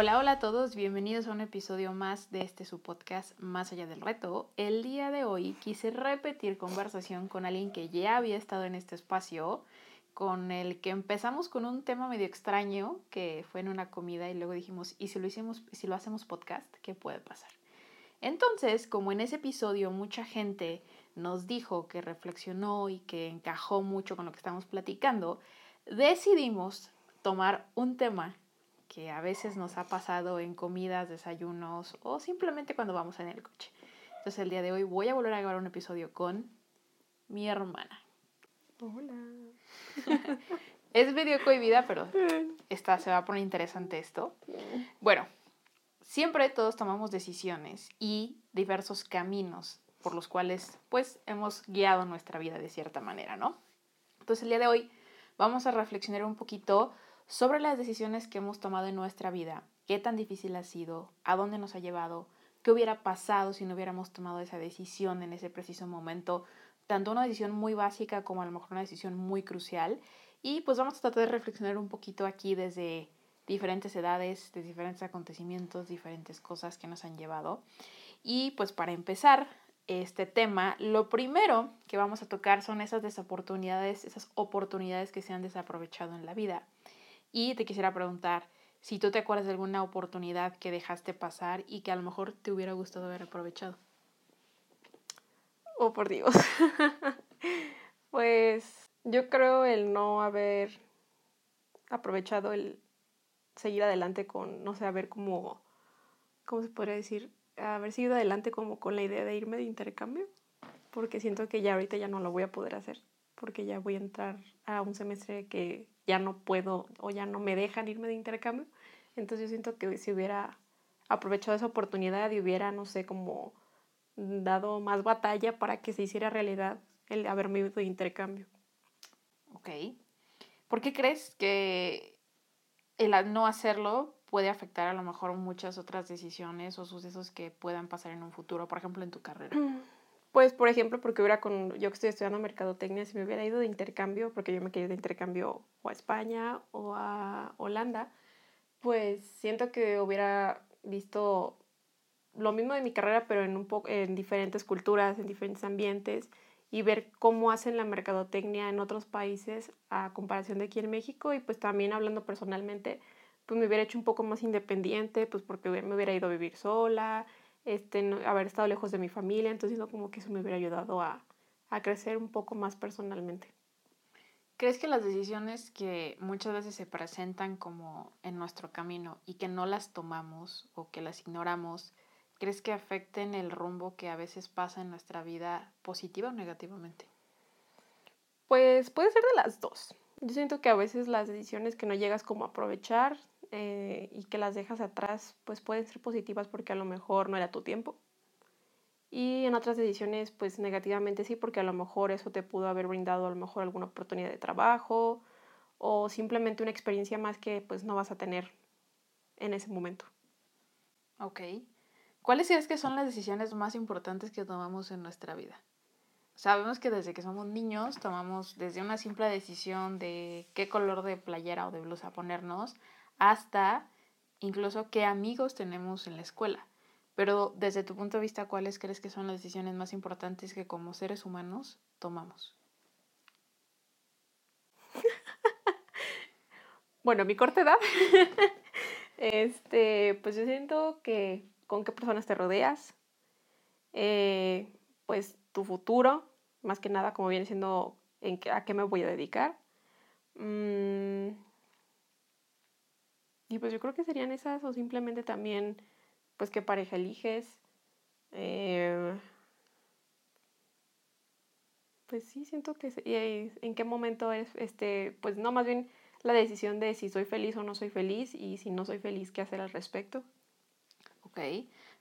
Hola, hola a todos, bienvenidos a un episodio más de este su podcast Más allá del reto. El día de hoy quise repetir conversación con alguien que ya había estado en este espacio, con el que empezamos con un tema medio extraño que fue en una comida y luego dijimos, ¿y si lo hicimos, si lo hacemos podcast, qué puede pasar? Entonces, como en ese episodio mucha gente nos dijo que reflexionó y que encajó mucho con lo que estamos platicando, decidimos tomar un tema que a veces nos ha pasado en comidas, desayunos o simplemente cuando vamos en el coche. Entonces el día de hoy voy a volver a grabar un episodio con mi hermana. Hola. es medio cohibida, pero está, se va a poner interesante esto. Bueno, siempre todos tomamos decisiones y diversos caminos por los cuales pues hemos guiado nuestra vida de cierta manera, ¿no? Entonces el día de hoy vamos a reflexionar un poquito sobre las decisiones que hemos tomado en nuestra vida, qué tan difícil ha sido, a dónde nos ha llevado, qué hubiera pasado si no hubiéramos tomado esa decisión en ese preciso momento, tanto una decisión muy básica como a lo mejor una decisión muy crucial. Y pues vamos a tratar de reflexionar un poquito aquí desde diferentes edades, de diferentes acontecimientos, diferentes cosas que nos han llevado. Y pues para empezar este tema, lo primero que vamos a tocar son esas desoportunidades, esas oportunidades que se han desaprovechado en la vida. Y te quisiera preguntar si tú te acuerdas de alguna oportunidad que dejaste pasar y que a lo mejor te hubiera gustado haber aprovechado. Oh, por Dios. pues yo creo el no haber aprovechado el seguir adelante con, no sé, a ver cómo, ¿cómo se podría decir? Haber seguido adelante como con la idea de irme de intercambio, porque siento que ya ahorita ya no lo voy a poder hacer, porque ya voy a entrar a un semestre que ya no puedo o ya no me dejan irme de intercambio. Entonces yo siento que si hubiera aprovechado esa oportunidad y hubiera, no sé, como dado más batalla para que se hiciera realidad el haberme ido de intercambio. Ok. ¿Por qué crees que el no hacerlo puede afectar a lo mejor muchas otras decisiones o sucesos que puedan pasar en un futuro, por ejemplo, en tu carrera? Pues, por ejemplo, porque hubiera con, yo que estoy estudiando mercadotecnia, si me hubiera ido de intercambio, porque yo me quería ir de intercambio o a España o a Holanda, pues siento que hubiera visto lo mismo de mi carrera, pero en, un en diferentes culturas, en diferentes ambientes, y ver cómo hacen la mercadotecnia en otros países a comparación de aquí en México, y pues también hablando personalmente, pues me hubiera hecho un poco más independiente, pues porque me hubiera ido a vivir sola, este, haber estado lejos de mi familia, entonces no como que eso me hubiera ayudado a, a crecer un poco más personalmente. ¿Crees que las decisiones que muchas veces se presentan como en nuestro camino y que no las tomamos o que las ignoramos, crees que afecten el rumbo que a veces pasa en nuestra vida positiva o negativamente? Pues puede ser de las dos. Yo siento que a veces las decisiones que no llegas como a aprovechar eh, y que las dejas atrás, pues pueden ser positivas porque a lo mejor no era tu tiempo. Y en otras decisiones, pues negativamente sí, porque a lo mejor eso te pudo haber brindado a lo mejor alguna oportunidad de trabajo o simplemente una experiencia más que pues no vas a tener en ese momento. Ok. ¿Cuáles crees que son las decisiones más importantes que tomamos en nuestra vida? Sabemos que desde que somos niños tomamos desde una simple decisión de qué color de playera o de blusa ponernos hasta incluso qué amigos tenemos en la escuela. Pero desde tu punto de vista, ¿cuáles crees que son las decisiones más importantes que como seres humanos tomamos? bueno, mi corta edad, este, pues yo siento que con qué personas te rodeas, eh, pues tu futuro, más que nada como viene siendo en a qué me voy a dedicar. Mm, y pues yo creo que serían esas o simplemente también, pues qué pareja eliges. Eh, pues sí, siento que en qué momento es, este, pues no, más bien la decisión de si soy feliz o no soy feliz y si no soy feliz, qué hacer al respecto. Ok.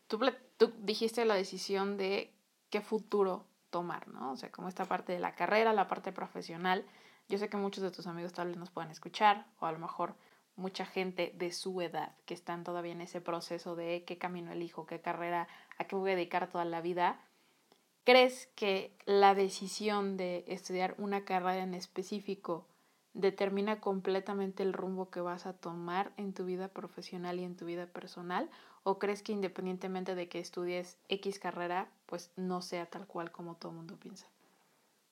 tú, tú dijiste la decisión de qué futuro tomar, ¿no? O sea, como esta parte de la carrera, la parte profesional. Yo sé que muchos de tus amigos tal vez nos puedan escuchar, o a lo mejor mucha gente de su edad que están todavía en ese proceso de qué camino elijo, qué carrera, a qué voy a dedicar toda la vida. ¿Crees que la decisión de estudiar una carrera en específico determina completamente el rumbo que vas a tomar en tu vida profesional y en tu vida personal? ¿O crees que independientemente de que estudies X carrera, pues no sea tal cual como todo el mundo piensa?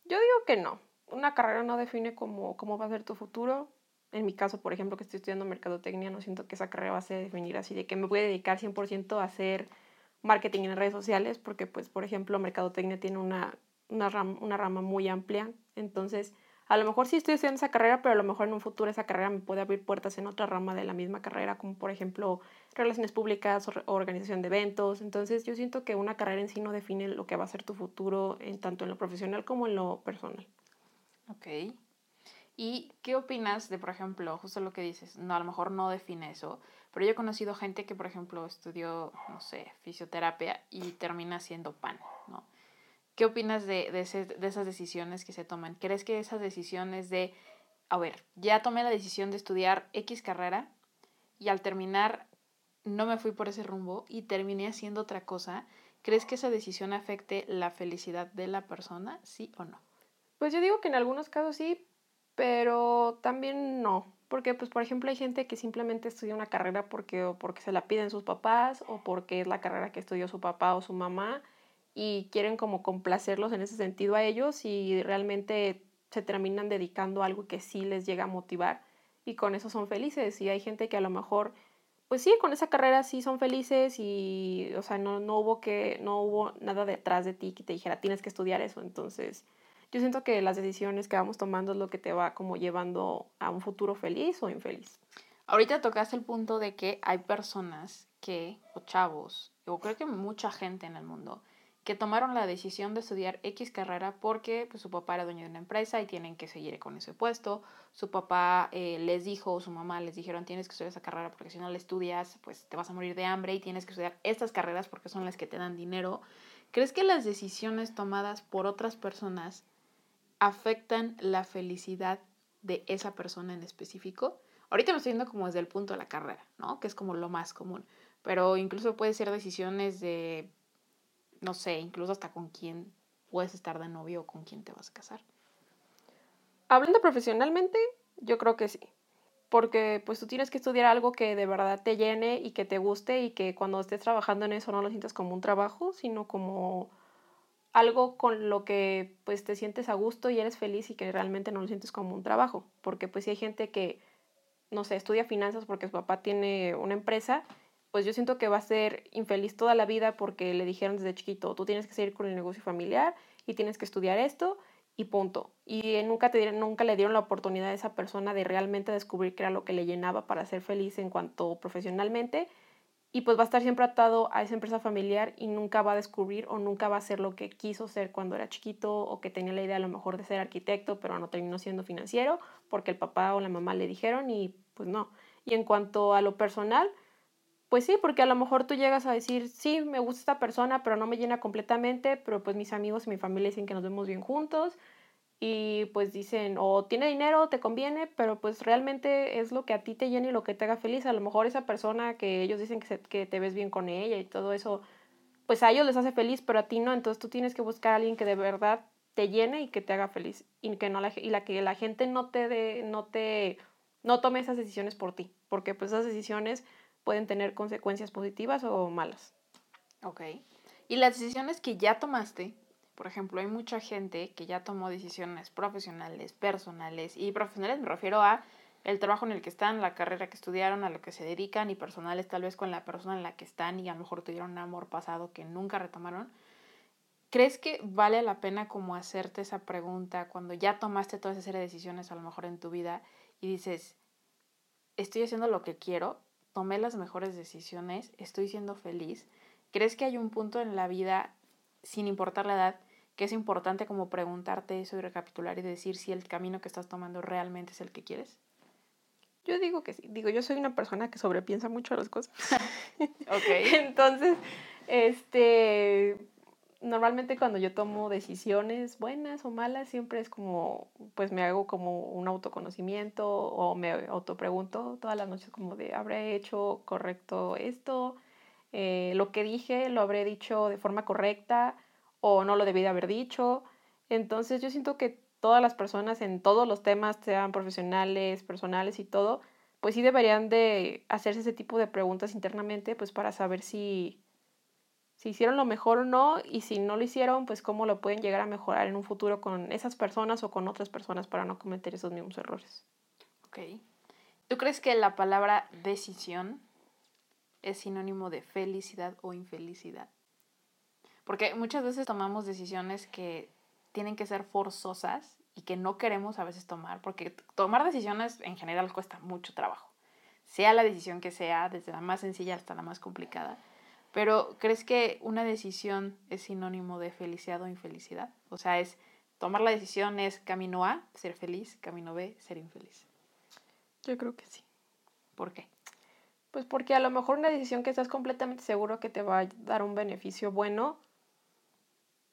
Yo digo que no. Una carrera no define cómo, cómo va a ser tu futuro. En mi caso, por ejemplo, que estoy estudiando mercadotecnia, no siento que esa carrera va a ser definir así, de que me voy a dedicar 100% a hacer marketing en redes sociales, porque, pues, por ejemplo, mercadotecnia tiene una, una, una rama muy amplia. Entonces, a lo mejor sí estoy haciendo esa carrera, pero a lo mejor en un futuro esa carrera me puede abrir puertas en otra rama de la misma carrera, como por ejemplo relaciones públicas o organización de eventos. Entonces yo siento que una carrera en sí no define lo que va a ser tu futuro, en, tanto en lo profesional como en lo personal. Ok. ¿Y qué opinas de, por ejemplo, justo lo que dices? No, a lo mejor no define eso, pero yo he conocido gente que, por ejemplo, estudió, no sé, fisioterapia y termina siendo pan, ¿no? ¿Qué opinas de, de, esas decisiones que se toman? ¿Crees que esas decisiones de, a ver, ya tomé la decisión de estudiar X carrera y al terminar no me fui por ese rumbo y terminé haciendo otra cosa? ¿Crees que esa decisión afecte la felicidad de la persona, sí o no? Pues yo digo que en algunos casos sí, pero también no. Porque, pues, por ejemplo, hay gente que simplemente estudia una carrera porque, o porque se la piden sus papás o porque es la carrera que estudió su papá o su mamá y quieren como complacerlos en ese sentido a ellos y realmente se terminan dedicando a algo que sí les llega a motivar y con eso son felices y hay gente que a lo mejor pues sí con esa carrera sí son felices y o sea no, no hubo que no hubo nada detrás de ti que te dijera tienes que estudiar eso entonces yo siento que las decisiones que vamos tomando es lo que te va como llevando a un futuro feliz o infeliz ahorita tocaste el punto de que hay personas que o chavos o creo que mucha gente en el mundo que tomaron la decisión de estudiar X carrera porque pues, su papá era dueño de una empresa y tienen que seguir con ese puesto. Su papá eh, les dijo, o su mamá les dijeron, tienes que estudiar esa carrera porque si no la estudias, pues te vas a morir de hambre y tienes que estudiar estas carreras porque son las que te dan dinero. ¿Crees que las decisiones tomadas por otras personas afectan la felicidad de esa persona en específico? Ahorita me estoy yendo como desde el punto de la carrera, ¿no? Que es como lo más común. Pero incluso puede ser decisiones de no sé, incluso hasta con quién puedes estar de novio o con quién te vas a casar. Hablando profesionalmente, yo creo que sí. Porque pues tú tienes que estudiar algo que de verdad te llene y que te guste y que cuando estés trabajando en eso no lo sientas como un trabajo, sino como algo con lo que pues te sientes a gusto y eres feliz y que realmente no lo sientes como un trabajo. Porque pues si hay gente que, no sé, estudia finanzas porque su papá tiene una empresa pues yo siento que va a ser infeliz toda la vida porque le dijeron desde chiquito, tú tienes que seguir con el negocio familiar y tienes que estudiar esto y punto. Y nunca, te nunca le dieron la oportunidad a esa persona de realmente descubrir qué era lo que le llenaba para ser feliz en cuanto profesionalmente. Y pues va a estar siempre atado a esa empresa familiar y nunca va a descubrir o nunca va a ser lo que quiso ser cuando era chiquito o que tenía la idea a lo mejor de ser arquitecto, pero no terminó siendo financiero porque el papá o la mamá le dijeron y pues no. Y en cuanto a lo personal, pues sí, porque a lo mejor tú llegas a decir, sí, me gusta esta persona, pero no me llena completamente, pero pues mis amigos y mi familia dicen que nos vemos bien juntos y pues dicen, o tiene dinero, te conviene, pero pues realmente es lo que a ti te llena y lo que te haga feliz. A lo mejor esa persona que ellos dicen que, que te ves bien con ella y todo eso, pues a ellos les hace feliz, pero a ti no, entonces tú tienes que buscar a alguien que de verdad te llene y que te haga feliz y que no la, y la que la gente no te de, no te no tome esas decisiones por ti, porque pues esas decisiones pueden tener consecuencias positivas o malas. Ok. Y las decisiones que ya tomaste, por ejemplo, hay mucha gente que ya tomó decisiones profesionales, personales, y profesionales me refiero a el trabajo en el que están, la carrera que estudiaron, a lo que se dedican, y personales tal vez con la persona en la que están y a lo mejor tuvieron un amor pasado que nunca retomaron. ¿Crees que vale la pena como hacerte esa pregunta cuando ya tomaste toda esa serie de decisiones a lo mejor en tu vida y dices, estoy haciendo lo que quiero, tomé las mejores decisiones, estoy siendo feliz. ¿Crees que hay un punto en la vida, sin importar la edad, que es importante como preguntarte eso y recapitular y decir si el camino que estás tomando realmente es el que quieres? Yo digo que sí. Digo, yo soy una persona que sobrepiensa mucho las cosas. ok. Entonces, Este, normalmente cuando yo tomo decisiones buenas o malas, siempre es como, pues me hago como un autoconocimiento o me autopregunto todas las noches como de, ¿habré hecho correcto esto? Eh, lo que dije, ¿lo habré dicho de forma correcta o no lo debí de haber dicho? Entonces yo siento que todas las personas en todos los temas, sean profesionales, personales y todo, pues sí deberían de hacerse ese tipo de preguntas internamente, pues para saber si si hicieron lo mejor o no y si no lo hicieron, pues cómo lo pueden llegar a mejorar en un futuro con esas personas o con otras personas para no cometer esos mismos errores. Ok. ¿Tú crees que la palabra decisión es sinónimo de felicidad o infelicidad? Porque muchas veces tomamos decisiones que tienen que ser forzosas y que no queremos a veces tomar, porque tomar decisiones en general cuesta mucho trabajo, sea la decisión que sea, desde la más sencilla hasta la más complicada. Pero ¿crees que una decisión es sinónimo de felicidad o infelicidad? O sea, es tomar la decisión es camino A, ser feliz, camino B, ser infeliz. Yo creo que sí. ¿Por qué? Pues porque a lo mejor una decisión que estás completamente seguro que te va a dar un beneficio bueno,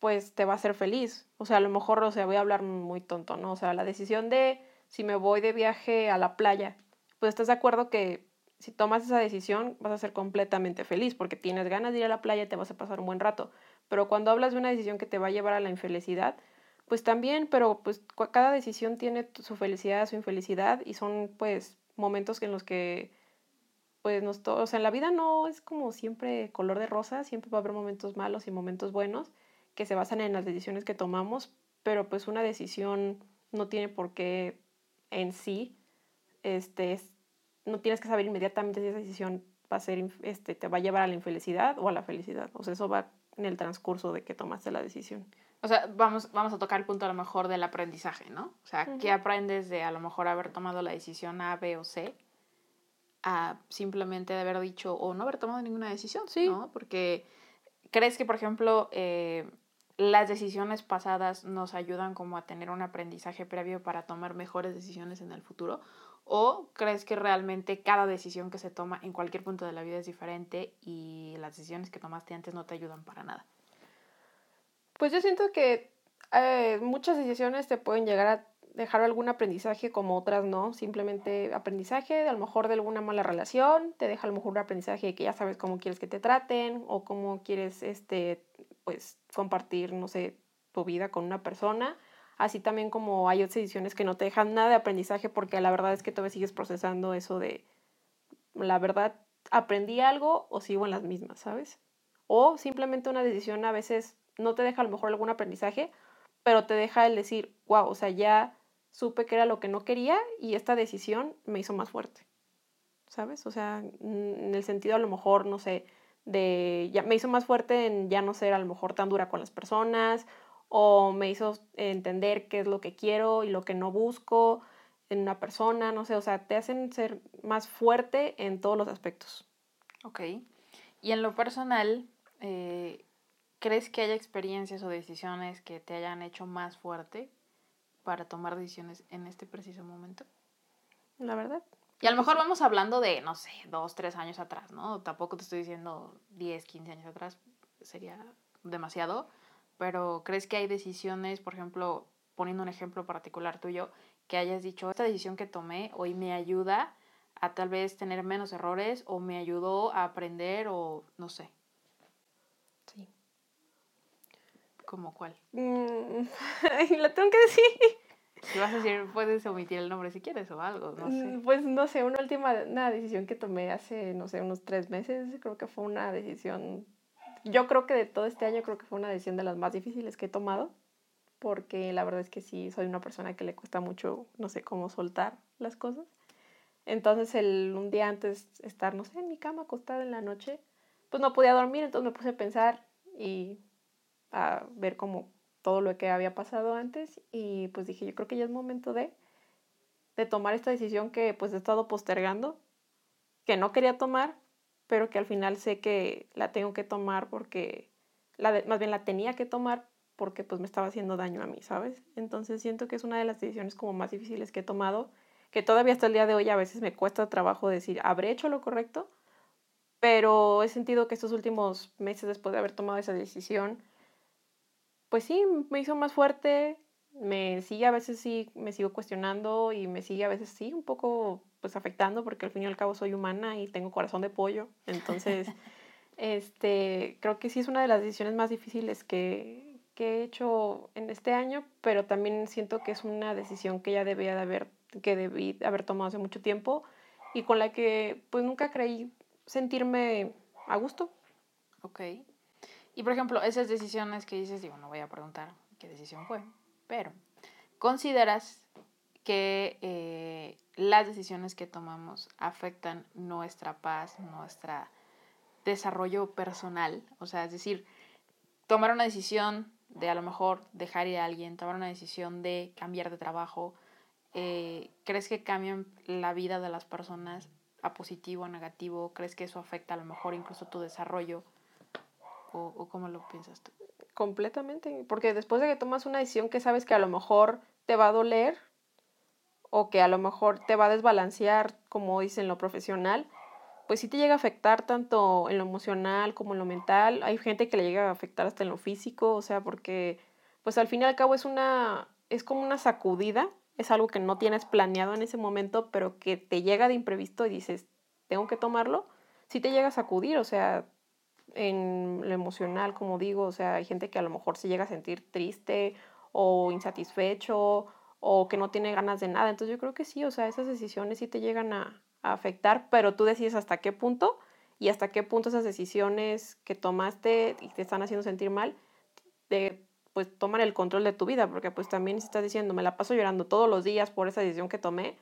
pues te va a hacer feliz. O sea, a lo mejor, o sea, voy a hablar muy tonto, ¿no? O sea, la decisión de si me voy de viaje a la playa, pues estás de acuerdo que si tomas esa decisión vas a ser completamente feliz porque tienes ganas de ir a la playa y te vas a pasar un buen rato. Pero cuando hablas de una decisión que te va a llevar a la infelicidad, pues también, pero pues cada decisión tiene su felicidad, su infelicidad y son pues momentos en los que pues nos o sea, en la vida no es como siempre color de rosa, siempre va a haber momentos malos y momentos buenos que se basan en las decisiones que tomamos, pero pues una decisión no tiene por qué en sí este no tienes que saber inmediatamente si esa decisión va a ser, este, te va a llevar a la infelicidad o a la felicidad. O sea, eso va en el transcurso de que tomaste la decisión. O sea, vamos, vamos a tocar el punto a lo mejor del aprendizaje, ¿no? O sea, ¿qué aprendes de a lo mejor haber tomado la decisión A, B o C? A simplemente de haber dicho o no haber tomado ninguna decisión, sí. ¿no? Porque crees que, por ejemplo, eh, las decisiones pasadas nos ayudan como a tener un aprendizaje previo para tomar mejores decisiones en el futuro? ¿O crees que realmente cada decisión que se toma en cualquier punto de la vida es diferente y las decisiones que tomaste antes no te ayudan para nada? Pues yo siento que eh, muchas decisiones te pueden llegar a dejar algún aprendizaje como otras no, simplemente aprendizaje, a lo mejor de alguna mala relación, te deja a lo mejor un aprendizaje de que ya sabes cómo quieres que te traten o cómo quieres este pues compartir, no sé, tu vida con una persona así también como hay otras ediciones que no te dejan nada de aprendizaje porque la verdad es que todavía sigues procesando eso de, la verdad, aprendí algo o sigo en las mismas, ¿sabes? O simplemente una decisión a veces no te deja a lo mejor algún aprendizaje, pero te deja el decir, wow, o sea, ya supe que era lo que no quería y esta decisión me hizo más fuerte, ¿sabes? O sea, en el sentido a lo mejor, no sé, de, ya me hizo más fuerte en ya no ser a lo mejor tan dura con las personas o me hizo entender qué es lo que quiero y lo que no busco en una persona, no sé, o sea, te hacen ser más fuerte en todos los aspectos. Ok. Y en lo personal, eh, ¿crees que haya experiencias o decisiones que te hayan hecho más fuerte para tomar decisiones en este preciso momento? La verdad. Y a lo mejor vamos hablando de, no sé, dos, tres años atrás, ¿no? Tampoco te estoy diciendo diez, quince años atrás, sería demasiado pero ¿crees que hay decisiones, por ejemplo, poniendo un ejemplo particular tuyo, que hayas dicho, esta decisión que tomé hoy me ayuda a tal vez tener menos errores o me ayudó a aprender o no sé? Sí. ¿Cómo cuál? Mm, lo tengo que decir. Si vas a decir, puedes omitir el nombre si quieres o algo, no sé. Mm, pues no sé, una última una decisión que tomé hace, no sé, unos tres meses, creo que fue una decisión yo creo que de todo este año creo que fue una decisión de las más difíciles que he tomado, porque la verdad es que sí, soy una persona que le cuesta mucho, no sé, cómo soltar las cosas. Entonces, el, un día antes estar, no sé, en mi cama acostada en la noche, pues no podía dormir, entonces me puse a pensar y a ver como todo lo que había pasado antes y pues dije, yo creo que ya es momento de, de tomar esta decisión que pues he estado postergando, que no quería tomar, pero que al final sé que la tengo que tomar porque, la más bien la tenía que tomar porque pues me estaba haciendo daño a mí, ¿sabes? Entonces siento que es una de las decisiones como más difíciles que he tomado, que todavía hasta el día de hoy a veces me cuesta trabajo decir, ¿habré hecho lo correcto? pero he sentido que estos últimos meses después de haber tomado esa decisión, pues sí, me hizo más fuerte, me sigue a veces sí, me sigo cuestionando y me sigue a veces sí un poco pues afectando porque al fin y al cabo soy humana y tengo corazón de pollo, entonces este, creo que sí es una de las decisiones más difíciles que, que he hecho en este año, pero también siento que es una decisión que ya debía de haber, que debí haber tomado hace mucho tiempo y con la que pues nunca creí sentirme a gusto. Ok. Y por ejemplo, esas decisiones que dices, digo, no voy a preguntar qué decisión fue, pero ¿consideras que eh, las decisiones que tomamos afectan nuestra paz, nuestro desarrollo personal? O sea, es decir, tomar una decisión de a lo mejor dejar ir a alguien, tomar una decisión de cambiar de trabajo, eh, ¿crees que cambian la vida de las personas a positivo o negativo? ¿Crees que eso afecta a lo mejor incluso tu desarrollo? ¿O, o cómo lo piensas tú? Completamente, porque después de que tomas una decisión que sabes que a lo mejor te va a doler o que a lo mejor te va a desbalancear, como dicen lo profesional, pues sí te llega a afectar tanto en lo emocional como en lo mental. Hay gente que le llega a afectar hasta en lo físico, o sea, porque pues al fin y al cabo es una, es como una sacudida, es algo que no tienes planeado en ese momento, pero que te llega de imprevisto y dices, tengo que tomarlo, sí te llega a sacudir, o sea, en lo emocional, como digo, o sea, hay gente que a lo mejor se llega a sentir triste o insatisfecho o que no tiene ganas de nada. Entonces yo creo que sí, o sea, esas decisiones sí te llegan a, afectar, pero tú decides hasta qué punto y hasta qué punto esas decisiones que tomaste y te están haciendo sentir mal, de, pues toman el control de tu vida, porque pues también si estás diciendo, me la paso llorando todos los días por esa decisión que tomé,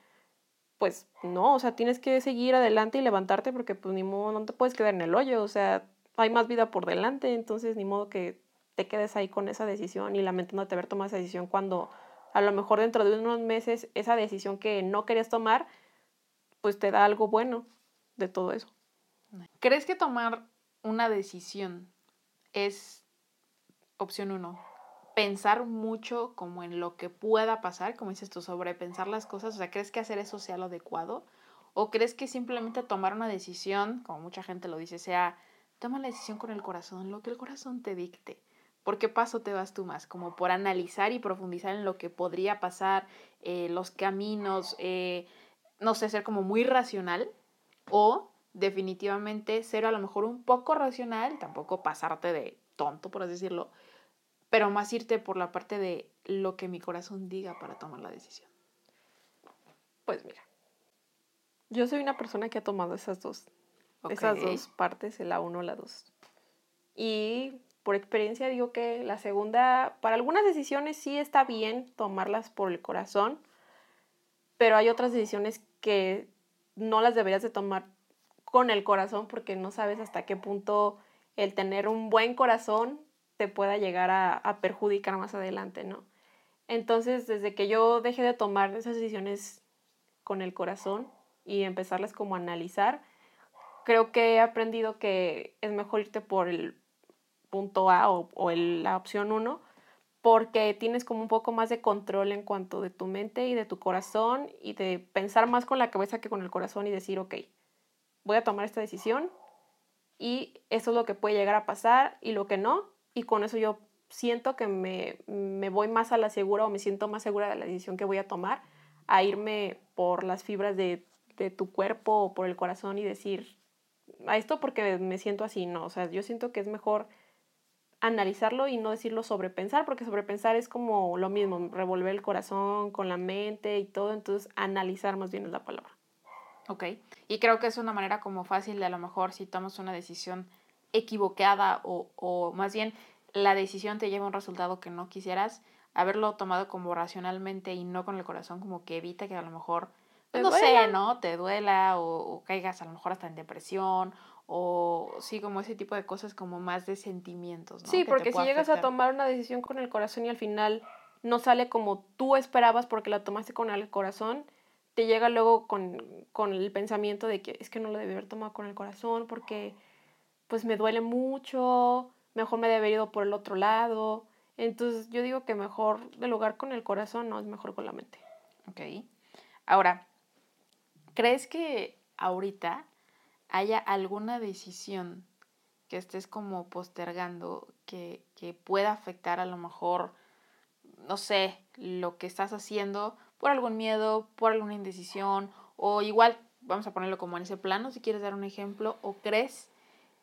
pues no, o sea, tienes que seguir adelante y levantarte porque pues ni modo, no te puedes quedar en el hoyo, o sea, hay más vida por delante, entonces ni modo que te quedes ahí con esa decisión y lamentándote haber tomado esa decisión cuando a lo mejor dentro de unos meses esa decisión que no querías tomar pues te da algo bueno de todo eso. ¿Crees que tomar una decisión es opción uno? Pensar mucho como en lo que pueda pasar, como dices tú, sobrepensar las cosas. O sea, ¿crees que hacer eso sea lo adecuado? ¿O crees que simplemente tomar una decisión, como mucha gente lo dice, sea, toma la decisión con el corazón, lo que el corazón te dicte? ¿Por qué paso te vas tú más? Como por analizar y profundizar en lo que podría pasar, eh, los caminos, eh, no sé, ser como muy racional o definitivamente ser a lo mejor un poco racional, tampoco pasarte de tonto, por así decirlo, pero más irte por la parte de lo que mi corazón diga para tomar la decisión. Pues mira, yo soy una persona que ha tomado esas dos, esas dos partes, la uno, la dos. Y por experiencia digo que la segunda, para algunas decisiones sí está bien tomarlas por el corazón, pero hay otras decisiones que no las deberías de tomar con el corazón porque no sabes hasta qué punto el tener un buen corazón te pueda llegar a, perjudicar más adelante, ¿no? Entonces, desde que yo dejé de tomar esas decisiones con el corazón y empezarlas como a analizar, creo que he aprendido que es mejor irte por el punto A o, o la opción 1 porque tienes como un poco más de control en cuanto de tu mente y de tu corazón y de pensar más con la cabeza que con el corazón y decir, ok, voy a tomar esta decisión y eso es lo que puede llegar a pasar y lo que no, y con eso yo siento que me, me voy más a la segura o me siento más segura de la decisión que voy a tomar a irme por las fibras de, de tu cuerpo o por el corazón y decir, a esto porque me siento así, no, o sea, yo siento que es mejor analizarlo y no decirlo sobrepensar, porque sobrepensar es como lo mismo, revolver el corazón con la mente y todo, entonces analizar más bien es la palabra. Ok, y creo que es una manera como fácil de a lo mejor si tomas una decisión equivocada o, o más bien la decisión te lleva a un resultado que no quisieras, haberlo tomado como racionalmente y no con el corazón como que evita que a lo mejor, no sé, ¿no? Te duela o, o, caigas a lo mejor hasta en depresión o sí, como ese tipo de cosas como más de sentimientos. ¿no? Sí, porque si llegas a tomar una decisión con el corazón y al final no sale como tú esperabas porque la tomaste con el corazón, te llega luego con, con el pensamiento de que es que no lo debí haber tomado con el corazón porque pues me duele mucho, mejor me debe haber ido por el otro lado. Entonces yo digo que mejor de lugar con el corazón no es mejor con la mente. Ok. Ahora, ¿crees que ahorita haya alguna decisión que estés como postergando que, que pueda afectar a lo mejor, no sé, lo que estás haciendo por algún miedo, por alguna indecisión, o igual, vamos a ponerlo como en ese plano, si quieres dar un ejemplo, o crees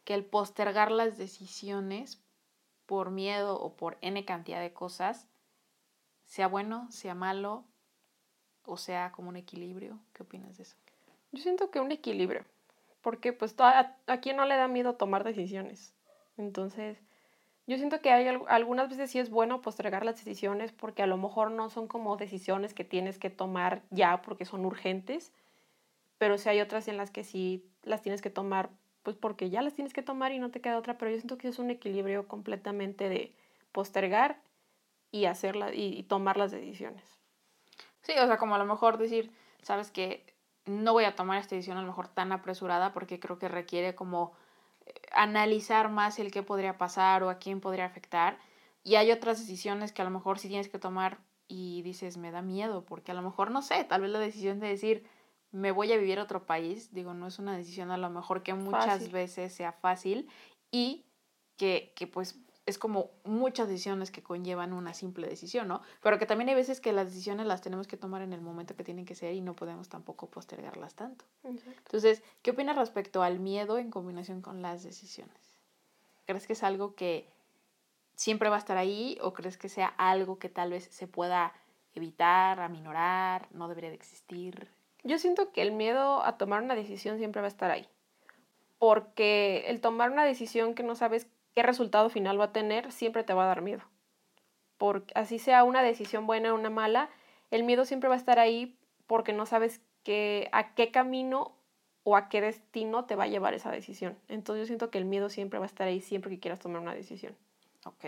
que el postergar las decisiones por miedo o por n cantidad de cosas, sea bueno, sea malo, o sea como un equilibrio. ¿Qué opinas de eso? Yo siento que un equilibrio, porque pues a, quién no le da miedo tomar decisiones. Entonces, yo siento que hay algunas veces sí es bueno postergar las decisiones porque a lo mejor no son como decisiones que tienes que tomar ya porque son urgentes, pero sí hay otras en las que sí las tienes que tomar pues porque ya las tienes que tomar y no te queda otra, pero yo siento que es un equilibrio completamente de postergar y hacerla y, tomar las decisiones. Sí, o sea, como a lo mejor decir, sabes que no voy a tomar esta decisión a lo mejor tan apresurada porque creo que requiere como eh, analizar más el qué podría pasar o a quién podría afectar. Y hay otras decisiones que a lo mejor sí tienes que tomar y dices, me da miedo, porque a lo mejor, no sé, tal vez la decisión de decir, me voy a vivir a otro país, digo, no es una decisión a lo mejor que muchas veces sea fácil y que, que pues es como muchas decisiones que conllevan una simple decisión, ¿no? Pero que también hay veces que las decisiones las tenemos que tomar en el momento que tienen que ser y no podemos tampoco postergarlas tanto. Entonces, ¿qué opinas respecto al miedo en combinación con las decisiones? ¿Crees que es algo que siempre va a estar ahí o crees que sea algo que tal vez se pueda evitar, aminorar, no debería de existir? Yo siento que el miedo a tomar una decisión siempre va a estar ahí. Porque el tomar una decisión que no sabes qué resultado final va a tener, siempre te va a dar miedo. Porque así sea una decisión buena o una mala, el miedo siempre va a estar ahí porque no sabes que, a qué camino o a qué destino te va a llevar esa decisión. Entonces yo siento que el miedo siempre va a estar ahí siempre que quieras tomar una decisión. Ok.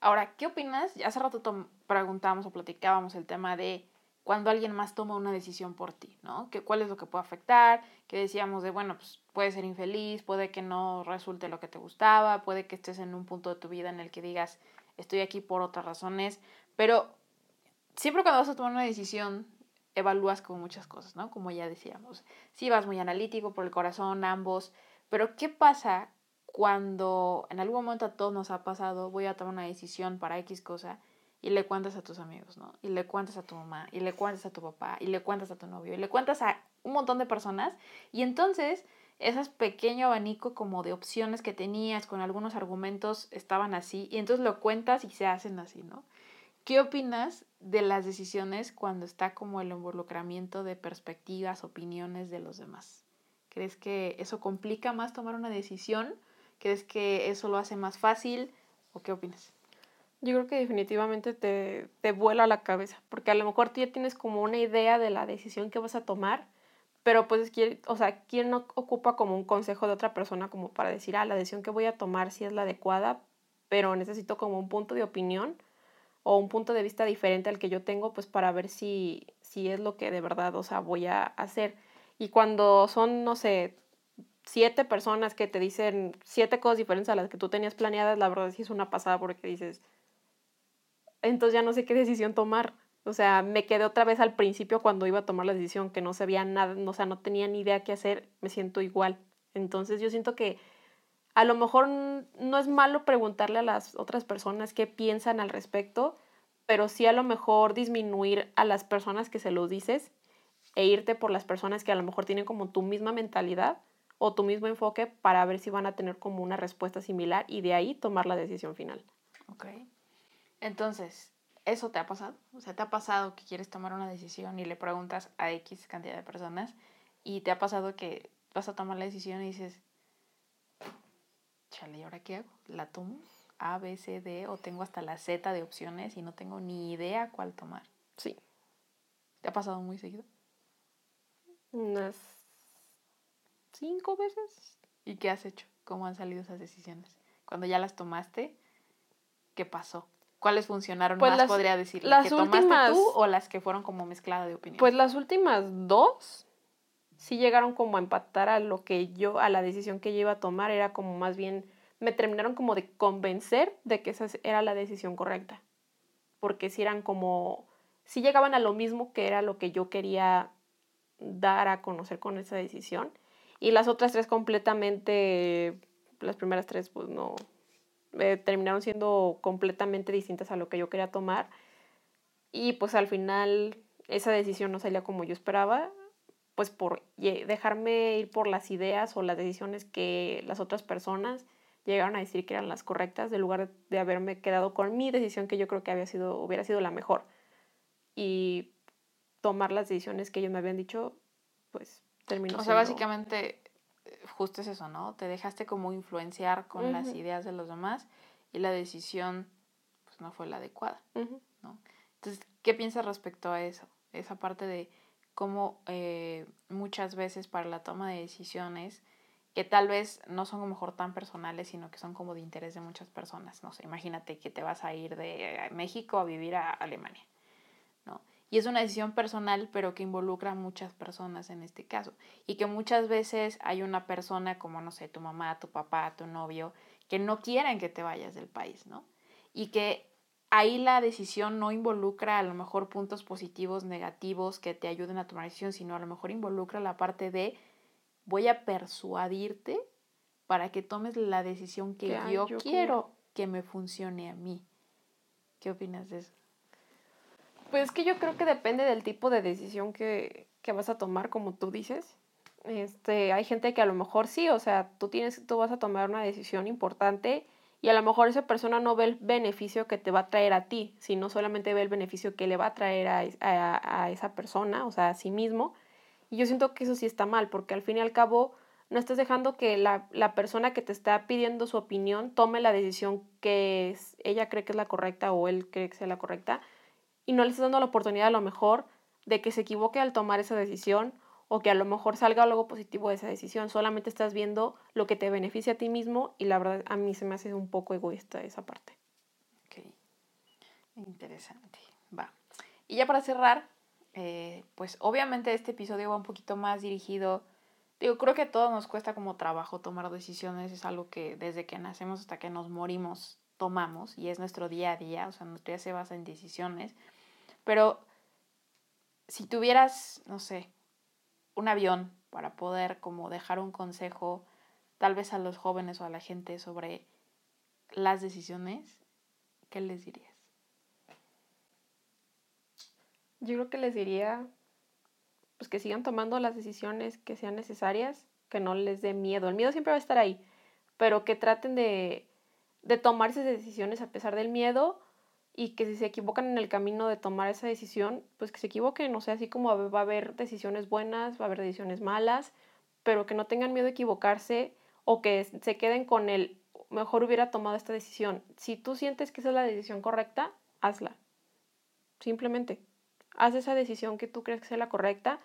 Ahora, ¿qué opinas? Hace rato preguntábamos o platicábamos el tema de cuando alguien más toma una decisión por ti, ¿no? Que, ¿Cuál es lo que puede afectar? Que decíamos de, bueno, pues puede ser infeliz, puede que no resulte lo que te gustaba, puede que estés en un punto de tu vida en el que digas, estoy aquí por otras razones, pero siempre cuando vas a tomar una decisión, evalúas como muchas cosas, ¿no? Como ya decíamos, si vas muy analítico por el corazón, ambos, pero ¿qué pasa cuando en algún momento a todos nos ha pasado, voy a tomar una decisión para X cosa y le cuentas a tus amigos, ¿no? Y le cuentas a tu mamá, y le cuentas a tu papá, y le cuentas a tu novio, y le cuentas a un montón de personas. Y entonces, ese pequeño abanico como de opciones que tenías con algunos argumentos estaban así, y entonces lo cuentas y se hacen así, ¿no? ¿Qué opinas de las decisiones cuando está como el involucramiento de perspectivas, opiniones de los demás? ¿Crees que eso complica más tomar una decisión? ¿Crees que eso lo hace más fácil? ¿O qué opinas? Yo creo que definitivamente te, te vuela la cabeza, porque a lo mejor tú ya tienes como una idea de la decisión que vas a tomar, pero pues, o sea, ¿quién no ocupa como un consejo de otra persona como para decir, ah, la decisión que voy a tomar sí es la adecuada, pero necesito como un punto de opinión o un punto de vista diferente al que yo tengo, pues para ver si, si es lo que de verdad, o sea, voy a hacer. Y cuando son, no sé, siete personas que te dicen siete cosas diferentes a las que tú tenías planeadas, la verdad sí es una pasada porque dices, entonces ya no sé qué decisión tomar. O sea, me quedé otra vez al principio cuando iba a tomar la decisión, que no sabía nada, o sea, no tenía ni idea qué hacer, me siento igual. Entonces yo siento que a lo mejor no es malo preguntarle a las otras personas qué piensan al respecto, pero sí a lo mejor disminuir a las personas que se lo dices e irte por las personas que a lo mejor tienen como tu misma mentalidad o tu mismo enfoque para ver si van a tener como una respuesta similar y de ahí tomar la decisión final. Ok. Entonces, ¿eso te ha pasado? O sea, ¿te ha pasado que quieres tomar una decisión y le preguntas a X cantidad de personas y te ha pasado que vas a tomar la decisión y dices, chale, ¿y ahora qué hago? ¿La tomo? A, B, C, D o tengo hasta la Z de opciones y no tengo ni idea cuál tomar. Sí. ¿Te ha pasado muy seguido? Unas cinco veces. ¿Y qué has hecho? ¿Cómo han salido esas decisiones? Cuando ya las tomaste, ¿qué pasó? ¿Cuáles funcionaron pues más, podría decir? ¿Las que tomaste tú o las que fueron como mezclada de opinión? Pues las últimas dos sí llegaron como a empatar a lo que yo, a la decisión que yo iba a tomar, era como más bien, me terminaron como de convencer de que esa era la decisión correcta. Porque si eran como, sí llegaban a lo mismo que era lo que yo quería dar a conocer con esa decisión. Y las otras tres completamente, las primeras tres pues no, eh, terminaron siendo completamente distintas a lo que yo quería tomar. Y pues al final esa decisión no salía como yo esperaba, pues por dejarme ir por las ideas o las decisiones que las otras personas llegaron a decir que eran las correctas, en lugar de haberme quedado con mi decisión que yo creo que había sido, hubiera sido la mejor. Y tomar las decisiones que ellos me habían dicho, pues terminó. O sea, básicamente, justo es eso, ¿no? Te dejaste como influenciar con las ideas de los demás y la decisión, pues no fue la adecuada, ¿no? Entonces, ¿qué piensas respecto a eso? Esa parte de cómo eh, muchas veces para la toma de decisiones, que tal vez no son a lo mejor tan personales, sino que son como de interés de muchas personas. No sé, imagínate que te vas a ir de México a vivir a Alemania. Y es una decisión personal, pero que involucra a muchas personas en este caso. Y que muchas veces hay una persona como, no sé, tu mamá, tu papá, tu novio, que no quieren que te vayas del país, ¿no? Y que ahí la decisión no involucra a lo mejor puntos positivos, negativos que te ayuden a tomar decisión, sino a lo mejor involucra la parte de voy a persuadirte para que tomes la decisión que, yo, quiero que me funcione a mí. ¿Qué opinas de eso? Pues es que yo creo que depende del tipo de decisión que, vas a tomar, como tú dices. Este, hay gente que a lo mejor sí, o sea, tú tienes, tú vas a tomar una decisión importante y a lo mejor esa persona no ve el beneficio que te va a traer a ti, sino solamente ve el beneficio que le va a traer a, a, esa persona, o sea, a sí mismo. Y yo siento que eso sí está mal, porque al fin y al cabo no estás dejando que la, la persona que te está pidiendo su opinión tome la decisión que ella cree que es la correcta o él cree que sea la correcta, y no le estás dando la oportunidad a lo mejor de que se equivoque al tomar esa decisión o que a lo mejor salga algo positivo de esa decisión. Solamente estás viendo lo que te beneficia a ti mismo y la verdad a mí se me hace un poco egoísta esa parte. Ok, interesante. Va. Y ya para cerrar, eh, pues obviamente este episodio va un poquito más dirigido, digo, creo que a todos nos cuesta como trabajo tomar decisiones, es algo que desde que nacemos hasta que nos morimos tomamos y es nuestro día a día, o sea, nuestro día se basa en decisiones pero si tuvieras, no sé, un avión para poder como dejar un consejo tal vez a los jóvenes o a la gente sobre las decisiones, ¿qué les dirías? Yo creo que les diría pues que sigan tomando las decisiones que sean necesarias, que no les dé miedo. El miedo siempre va a estar ahí, pero que traten de, de tomar esas decisiones a pesar del miedo y que si se equivocan en el camino de tomar esa decisión, pues que se equivoquen, o sea, así como va a haber decisiones buenas, va a haber decisiones malas, pero que no tengan miedo a equivocarse o que se queden con el mejor hubiera tomado esta decisión. Si tú sientes que esa es la decisión correcta, hazla. Simplemente, haz esa decisión que tú crees que sea la correcta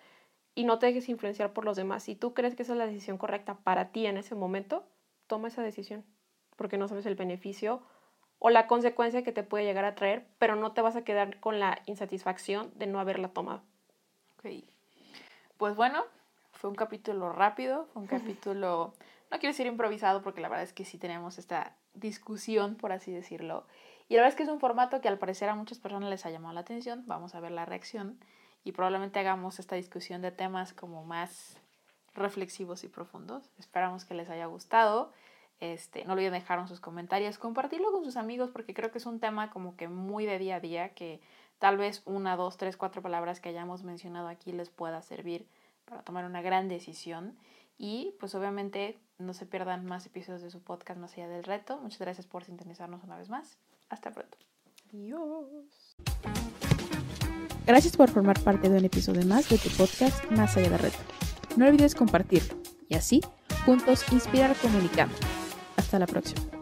y no te dejes influenciar por los demás. Si tú crees que esa es la decisión correcta para ti en ese momento, toma esa decisión, porque no sabes el beneficio o la consecuencia que te puede llegar a traer, pero no te vas a quedar con la insatisfacción de no haberla tomado. Ok. Pues bueno, fue un capítulo rápido, fue un capítulo, no quiero decir improvisado, porque la verdad es que sí tenemos esta discusión, por así decirlo. Y la verdad es que es un formato que al parecer a muchas personas les ha llamado la atención. Vamos a ver la reacción y probablemente hagamos esta discusión de temas como más reflexivos y profundos. Esperamos que les haya gustado. Este, no olviden dejar sus comentarios, compartirlo con sus amigos porque creo que es un tema como que muy de día a día que tal vez una, dos, tres, cuatro palabras que hayamos mencionado aquí les pueda servir para tomar una gran decisión. Y pues obviamente no se pierdan más episodios de su podcast más allá del reto. Muchas gracias por sintonizarnos una vez más. Hasta pronto. Adiós. Gracias por formar parte de un episodio más de tu podcast Más allá del reto. No olvides compartirlo y así juntos inspirar comunicando. Hasta la próxima.